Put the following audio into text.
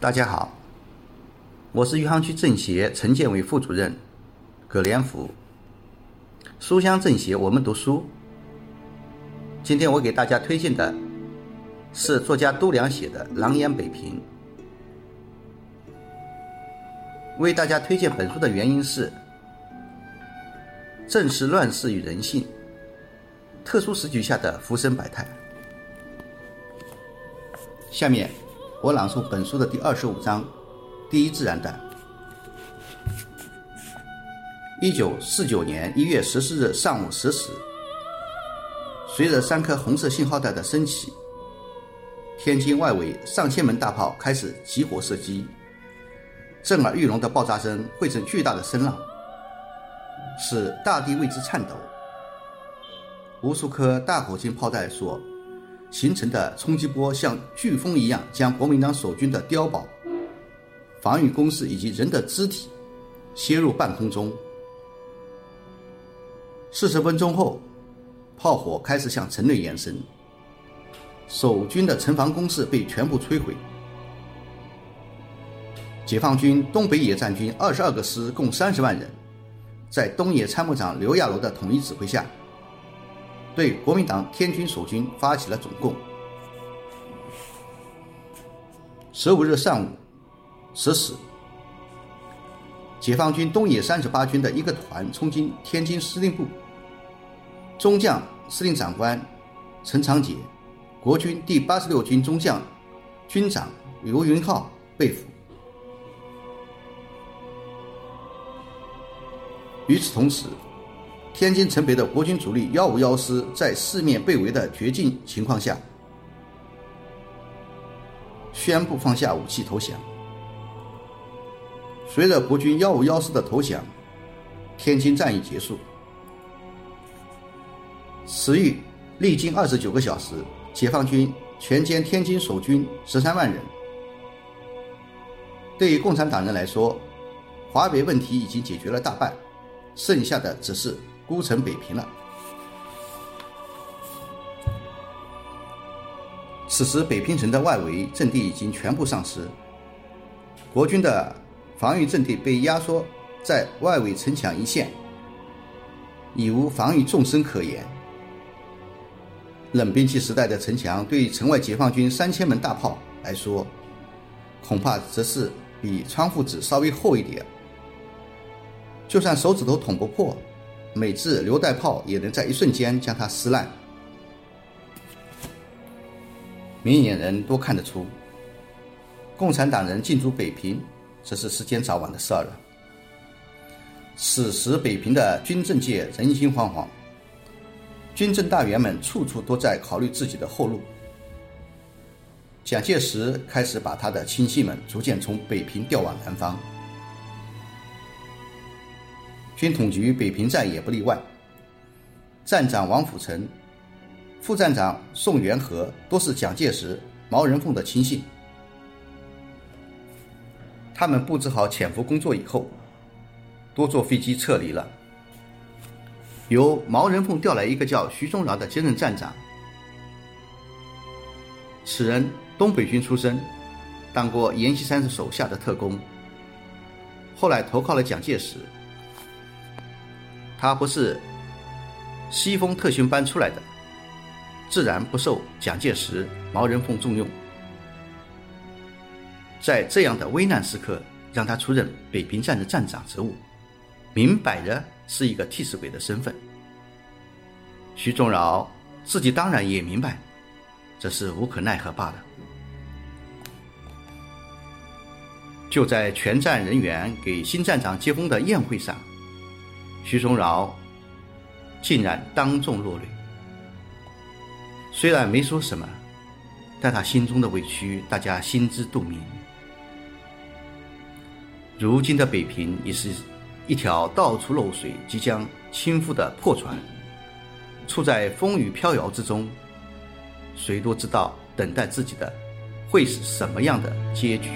大家好，我是余杭区政协陈建伟副主任葛连福。书香政协，我们读书。今天我给大家推荐的是作家都良写的《狼烟北平》。为大家推荐本书的原因是，正是乱世与人性、特殊时局下的浮生百态。下面我朗诵本书的第二十五章《第一自然段》。一九四九年一月十四日上午十时，随着三颗红色信号弹的升起，天津外围上千门大炮开始集火射击，震耳欲聋的爆炸声汇成巨大的声浪，使大地为之颤抖。无数颗大口径炮弹所形成的冲击波，像飓风一样，将国民党守军的碉堡、防御工事以及人的肢体削入半空中。四十分钟后，炮火开始向城内延伸，守军的城防工事被全部摧毁。解放军东北野战军二十二个师共三十万人，在东野参谋长刘亚楼的统一指挥下，对国民党天军守军发起了总攻。十五日上午十时。解放军东野三十八军的一个团冲进天津司令部，中将司令长官陈长捷、国军第八十六军中将军长刘云浩被俘。与此同时，天津城北的国军主力幺五幺师在四面被围的绝境情况下，宣布放下武器投降。随着国军幺五幺师的投降，天津战役结束。此役历经二十九个小时，解放军全歼天津守军十三万人。对于共产党人来说，华北问题已经解决了大半，剩下的只是孤城北平了。此时，北平城的外围阵地已经全部丧失，国军的。防御阵地被压缩在外围城墙一线，已无防御纵深可言。冷兵器时代的城墙，对城外解放军三千门大炮来说，恐怕则是比窗户纸稍微厚一点。就算手指头捅不破，美制榴弹炮也能在一瞬间将它撕烂。明眼人都看得出，共产党人进驻北平。这是时间早晚的事儿了。此时北平的军政界人心惶惶，军政大员们处处都在考虑自己的后路。蒋介石开始把他的亲信们逐渐从北平调往南方，军统局北平站也不例外。站长王辅成、副站长宋元和都是蒋介石、毛人凤的亲信。他们布置好潜伏工作以后，多坐飞机撤离了。由毛人凤调来一个叫徐宗饶的接任站长。此人东北军出身，当过阎锡山手下的特工，后来投靠了蒋介石。他不是西风特训班出来的，自然不受蒋介石、毛人凤重用。在这样的危难时刻，让他出任北平站的站长职务，明摆着是一个替死鬼的身份。徐宗饶自己当然也明白，这是无可奈何罢了。就在全站人员给新站长接风的宴会上，徐宗饶竟然当众落泪。虽然没说什么，但他心中的委屈，大家心知肚明。如今的北平已是一条到处漏水、即将倾覆的破船，处在风雨飘摇之中。谁都知道，等待自己的会是什么样的结局。